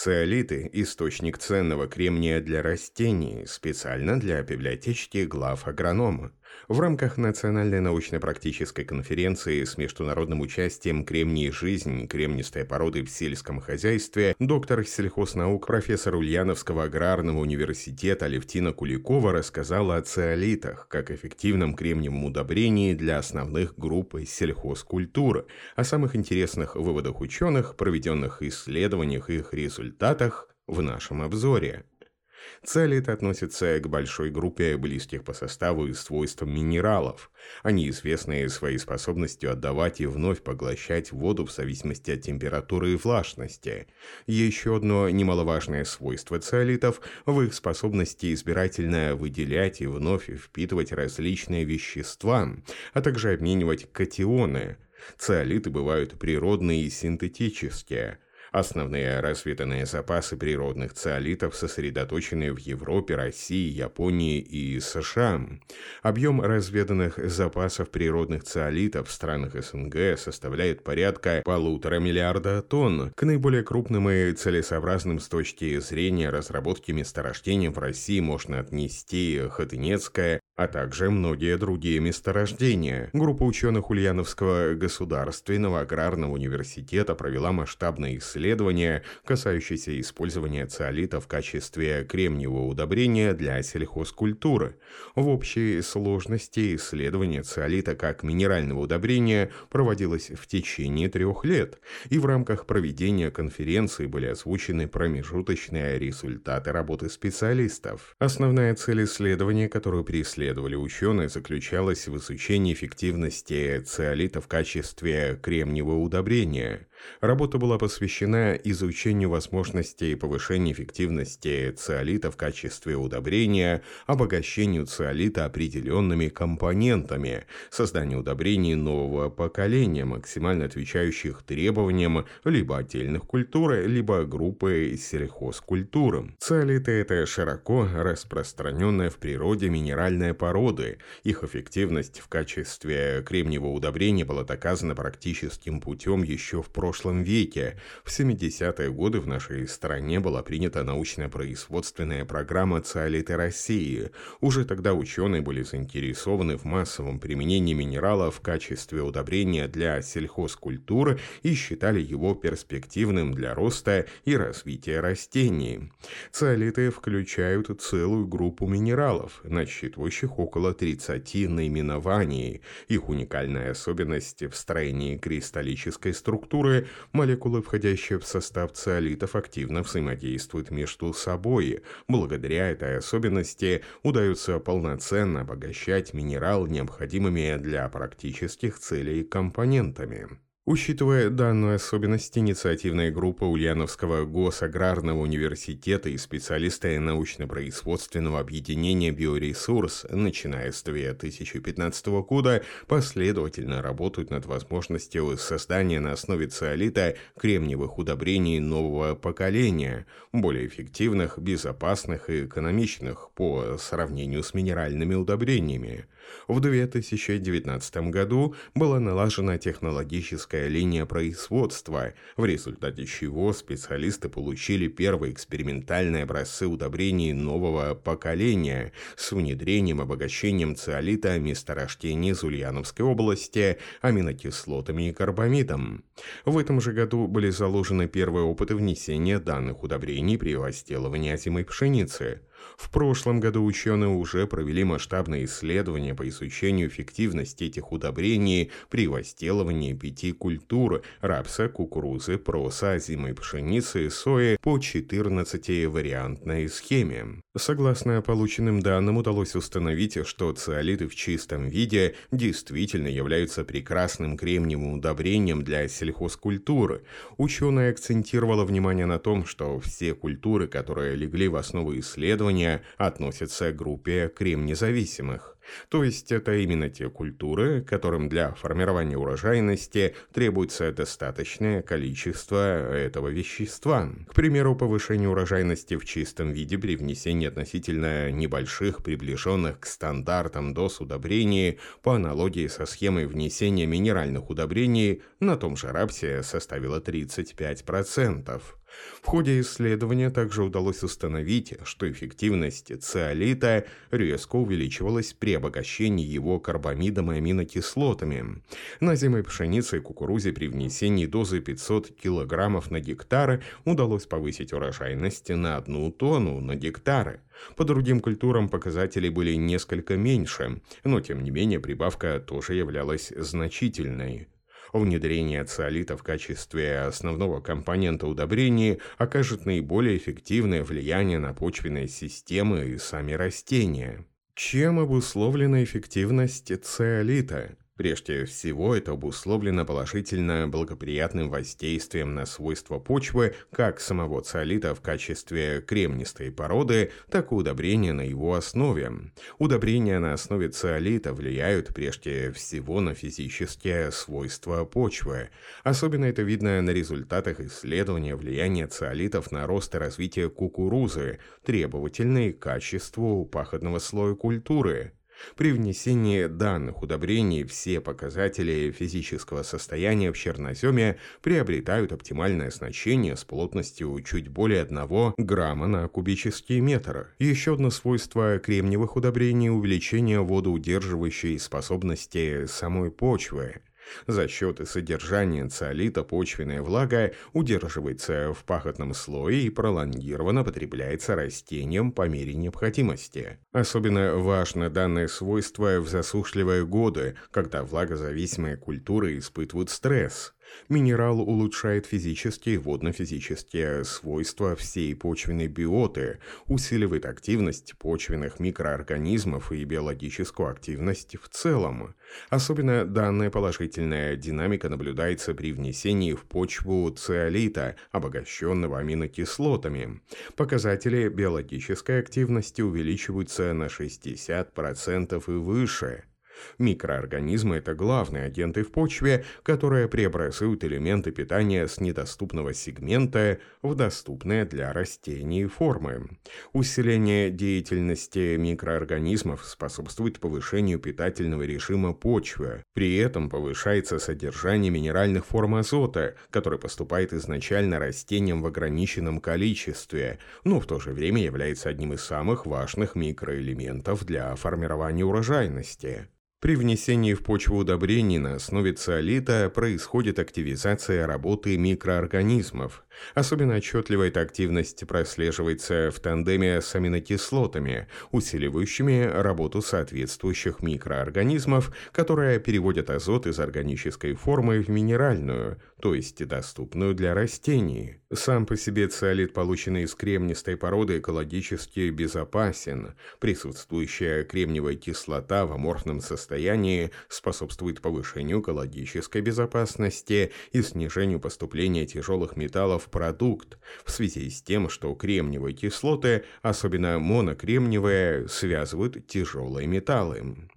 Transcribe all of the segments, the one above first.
Циолиты – источник ценного кремния для растений, специально для библиотечки глав агронома. В рамках Национальной научно-практической конференции с международным участием «Кремний. Жизнь. Кремнистые породы в сельском хозяйстве» доктор сельхознаук, профессор Ульяновского аграрного университета Левтина Куликова рассказала о циолитах, как эффективном кремниевом удобрении для основных групп сельхозкультур, о самых интересных выводах ученых, проведенных исследованиях и их результатах в нашем обзоре. Целит относится к большой группе близких по составу и свойствам минералов. Они известны своей способностью отдавать и вновь поглощать воду в зависимости от температуры и влажности. Еще одно немаловажное свойство циолитов в их способности избирательно выделять и вновь впитывать различные вещества, а также обменивать катионы. Циолиты бывают природные и синтетические – Основные разведанные запасы природных циолитов сосредоточены в Европе, России, Японии и США. Объем разведанных запасов природных циолитов в странах СНГ составляет порядка полутора миллиарда тонн. К наиболее крупным и целесообразным с точки зрения разработки месторождений в России можно отнести Хотынецкое, а также многие другие месторождения. Группа ученых Ульяновского государственного аграрного университета провела масштабное исследование, касающееся использования циолита в качестве кремниевого удобрения для сельхозкультуры. В общей сложности исследование циолита как минерального удобрения проводилось в течение трех лет, и в рамках проведения конференции были озвучены промежуточные результаты работы специалистов. Основная цель исследования, которую преследует исследовали ученые, заключалась в изучении эффективности циолита в качестве кремниевого удобрения. Работа была посвящена изучению возможностей повышения эффективности циолита в качестве удобрения, обогащению циолита определенными компонентами, созданию удобрений нового поколения, максимально отвечающих требованиям либо отдельных культур, либо группы сельхозкультур. Циолиты – это широко распространенная в природе минеральная породы. Их эффективность в качестве кремниевого удобрения была доказана практическим путем еще в прошлом прошлом веке. В 70-е годы в нашей стране была принята научно-производственная программа «Циолиты России». Уже тогда ученые были заинтересованы в массовом применении минерала в качестве удобрения для сельхозкультуры и считали его перспективным для роста и развития растений. Циолиты включают целую группу минералов, насчитывающих около 30 наименований. Их уникальная особенность в строении кристаллической структуры молекулы, входящие в состав циолитов, активно взаимодействуют между собой. Благодаря этой особенности удается полноценно обогащать минерал необходимыми для практических целей компонентами. Учитывая данную особенность, инициативная группа Ульяновского госаграрного университета и специалисты научно-производственного объединения «Биоресурс», начиная с 2015 года, последовательно работают над возможностью создания на основе циолита кремниевых удобрений нового поколения, более эффективных, безопасных и экономичных по сравнению с минеральными удобрениями. В 2019 году была налажена технологическая узкая линия производства, в результате чего специалисты получили первые экспериментальные образцы удобрений нового поколения с внедрением обогащением циолита месторождений из Ульяновской области аминокислотами и карбамидом. В этом же году были заложены первые опыты внесения данных удобрений при возделывании озимой пшеницы. В прошлом году ученые уже провели масштабное исследование по изучению эффективности этих удобрений при возделывании пяти культур – рапса, кукурузы, проса, озимой пшеницы и сои по 14-вариантной схеме. Согласно полученным данным, удалось установить, что циолиты в чистом виде действительно являются прекрасным кремниевым удобрением для сельхозкультуры. Ученые акцентировала внимание на том, что все культуры, которые легли в основу исследования, относятся к группе кремнезависимых. То есть это именно те культуры, которым для формирования урожайности требуется достаточное количество этого вещества. К примеру, повышение урожайности в чистом виде при внесении относительно небольших, приближенных к стандартам доз удобрений по аналогии со схемой внесения минеральных удобрений на том же рапсе составило 35%. В ходе исследования также удалось установить, что эффективность циолита резко увеличивалась при обогащении его карбамидом и аминокислотами. На зимой пшенице и кукурузе при внесении дозы 500 кг на гектар удалось повысить урожайность на одну тонну на гектары. По другим культурам показатели были несколько меньше, но тем не менее прибавка тоже являлась значительной. Внедрение циолита в качестве основного компонента удобрений окажет наиболее эффективное влияние на почвенные системы и сами растения. Чем обусловлена эффективность циолита? Прежде всего, это обусловлено положительно благоприятным воздействием на свойства почвы как самого циолита в качестве кремнистой породы, так и удобрения на его основе. Удобрения на основе циолита влияют прежде всего на физические свойства почвы. Особенно это видно на результатах исследования влияния циолитов на рост и развитие кукурузы, требовательной к качеству пахотного слоя культуры. При внесении данных удобрений все показатели физического состояния в черноземе приобретают оптимальное значение с плотностью чуть более 1 грамма на кубический метр. Еще одно свойство кремниевых удобрений – увеличение водоудерживающей способности самой почвы. За счет содержания циолита почвенная влага удерживается в пахотном слое и пролонгированно потребляется растением по мере необходимости. Особенно важно данное свойство в засушливые годы, когда влагозависимые культуры испытывают стресс. Минерал улучшает физические и водно-физические свойства всей почвенной биоты, усиливает активность почвенных микроорганизмов и биологическую активность в целом. Особенно данная положительная динамика наблюдается при внесении в почву циолита, обогащенного аминокислотами. Показатели биологической активности увеличиваются на 60% и выше. Микроорганизмы – это главные агенты в почве, которые преобразуют элементы питания с недоступного сегмента в доступные для растений формы. Усиление деятельности микроорганизмов способствует повышению питательного режима почвы. При этом повышается содержание минеральных форм азота, который поступает изначально растениям в ограниченном количестве, но в то же время является одним из самых важных микроэлементов для формирования урожайности. При внесении в почву удобрений на основе циолита происходит активизация работы микроорганизмов. Особенно отчетливо эта активность прослеживается в тандеме с аминокислотами, усиливающими работу соответствующих микроорганизмов, которые переводят азот из органической формы в минеральную, то есть доступную для растений. Сам по себе циолит, полученный из кремнистой породы, экологически безопасен. Присутствующая кремниевая кислота в аморфном состоянии способствует повышению экологической безопасности и снижению поступления тяжелых металлов в продукт в связи с тем, что кремниевые кислоты, особенно монокремниевые, связывают тяжелые металлы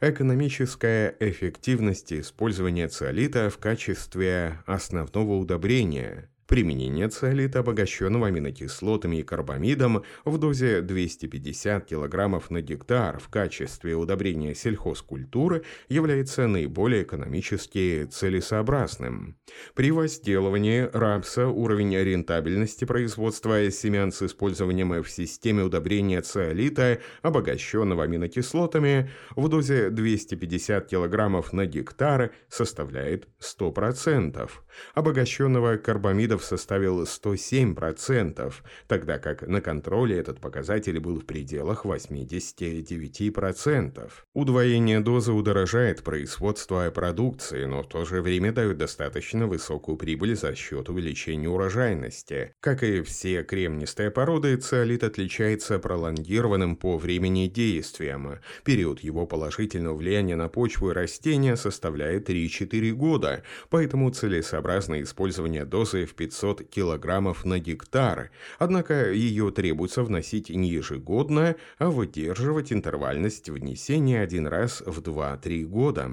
экономическая эффективность использования циолита в качестве основного удобрения. Применение циолита, обогащенного аминокислотами и карбамидом в дозе 250 кг на гектар в качестве удобрения сельхозкультуры является наиболее экономически целесообразным. При возделывании рапса уровень рентабельности производства семян с использованием в системе удобрения циолита, обогащенного аминокислотами, в дозе 250 кг на гектар составляет 100%, обогащенного карбамидом процентов составил 107%, тогда как на контроле этот показатель был в пределах 89%. Удвоение дозы удорожает производство продукции, но в то же время дает достаточно высокую прибыль за счет увеличения урожайности. Как и все кремнистые породы, циолит отличается пролонгированным по времени действием. Период его положительного влияния на почву и растения составляет 3-4 года, поэтому целесообразно использование дозы в 500 килограммов на гектар, однако ее требуется вносить не ежегодно, а выдерживать интервальность внесения один раз в 2-3 года.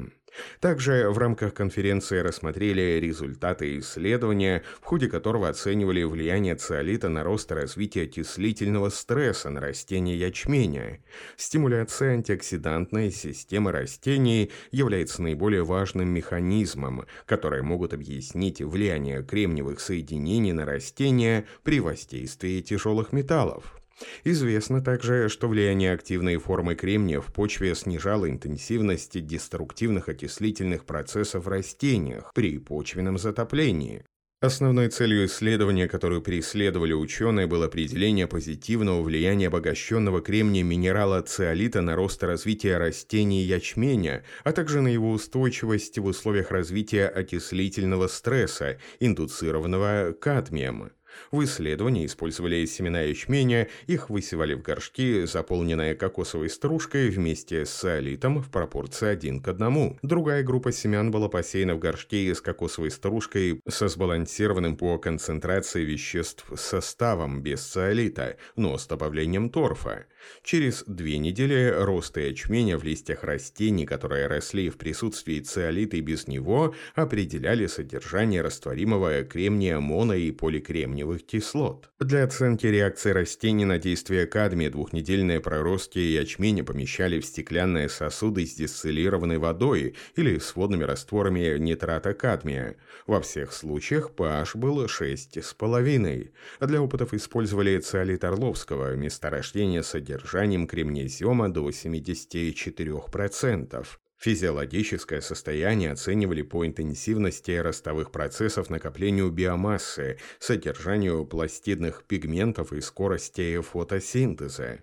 Также в рамках конференции рассмотрели результаты исследования, в ходе которого оценивали влияние циолита на рост и развитие окислительного стресса на растения ячменя. Стимуляция антиоксидантной системы растений является наиболее важным механизмом, который могут объяснить влияние кремниевых соединений на растения при воздействии тяжелых металлов. Известно также, что влияние активной формы кремния в почве снижало интенсивность деструктивных окислительных процессов в растениях при почвенном затоплении. Основной целью исследования, которую преследовали ученые, было определение позитивного влияния обогащенного кремнием минерала циолита на рост и развитие растений ячменя, а также на его устойчивость в условиях развития окислительного стресса, индуцированного кадмием. В исследовании использовали семена ячменя, их высевали в горшки, заполненные кокосовой стружкой вместе с солитом в пропорции один к одному. Другая группа семян была посеяна в горшке с кокосовой стружкой со сбалансированным по концентрации веществ составом без циолита, но с добавлением торфа. Через две недели роста ячменя в листьях растений, которые росли в присутствии циолита и без него, определяли содержание растворимого кремния моно- и поликремниевых кислот. Для оценки реакции растений на действие кадмия двухнедельные проростки ячменя помещали в стеклянные сосуды с дистиллированной водой или с водными растворами нитрата кадмия. Во всех случаях pH был 6,5. Для опытов использовали циолит Орловского, месторождение содержания содержанием кремнезиума до 74%. Физиологическое состояние оценивали по интенсивности ростовых процессов накоплению биомассы, содержанию пластидных пигментов и скорости фотосинтеза.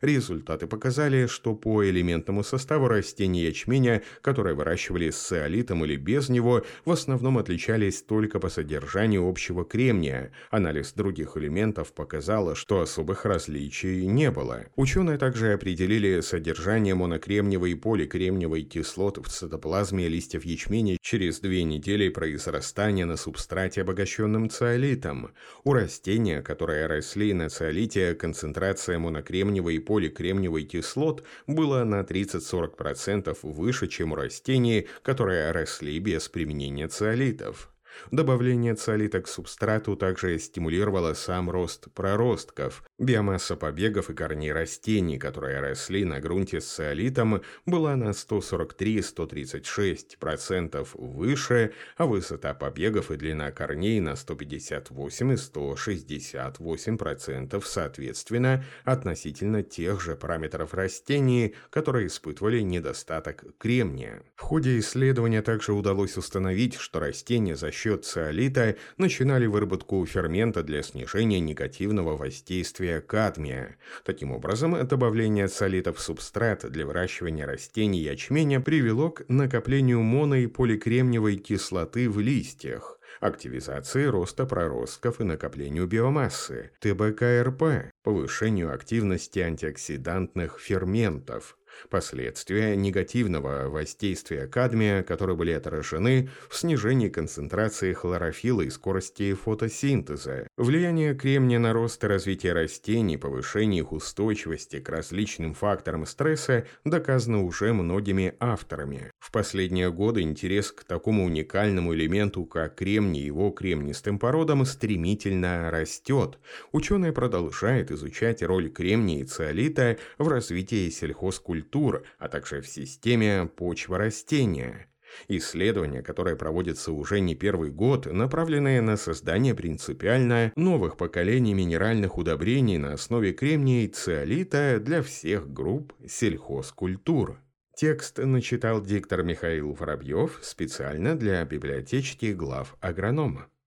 Результаты показали, что по элементному составу растений ячменя, которые выращивали с циолитом или без него, в основном отличались только по содержанию общего кремния. Анализ других элементов показал, что особых различий не было. Ученые также определили содержание монокремниевой и поликремниевой кислот в цитоплазме листьев ячменя через две недели произрастания на субстрате, обогащенном циолитом. У растения, которые росли на циолите, концентрация монокремниевой и поликремниевой кислот было на 30-40% выше, чем у растений, которые росли без применения циолитов. Добавление циолита к субстрату также стимулировало сам рост проростков. Биомасса побегов и корней растений, которые росли на грунте с циолитом, была на 143-136% выше, а высота побегов и длина корней на 158 и 168% соответственно относительно тех же параметров растений, которые испытывали недостаток кремния. В ходе исследования также удалось установить, что растения за счет счет циолита начинали выработку фермента для снижения негативного воздействия кадмия. Таким образом, добавление циолита в субстрат для выращивания растений ячменя привело к накоплению моно- и поликремниевой кислоты в листьях активизации роста проростков и накоплению биомассы, ТБКРП, повышению активности антиоксидантных ферментов, Последствия негативного воздействия кадмия, которые были отражены в снижении концентрации хлорофилла и скорости фотосинтеза, влияние кремния на рост и развитие растений, повышение их устойчивости к различным факторам стресса доказано уже многими авторами. В последние годы интерес к такому уникальному элементу, как кремний и его кремнистым породам, стремительно растет. Ученые продолжают изучать роль кремния и циолита в развитии сельхозкультуры культур, а также в системе почва-растения. Исследования, которые проводятся уже не первый год, направлены на создание принципиально новых поколений минеральных удобрений на основе кремния и циолита для всех групп сельхозкультур. Текст начитал диктор Михаил Воробьев специально для библиотечки глав агронома.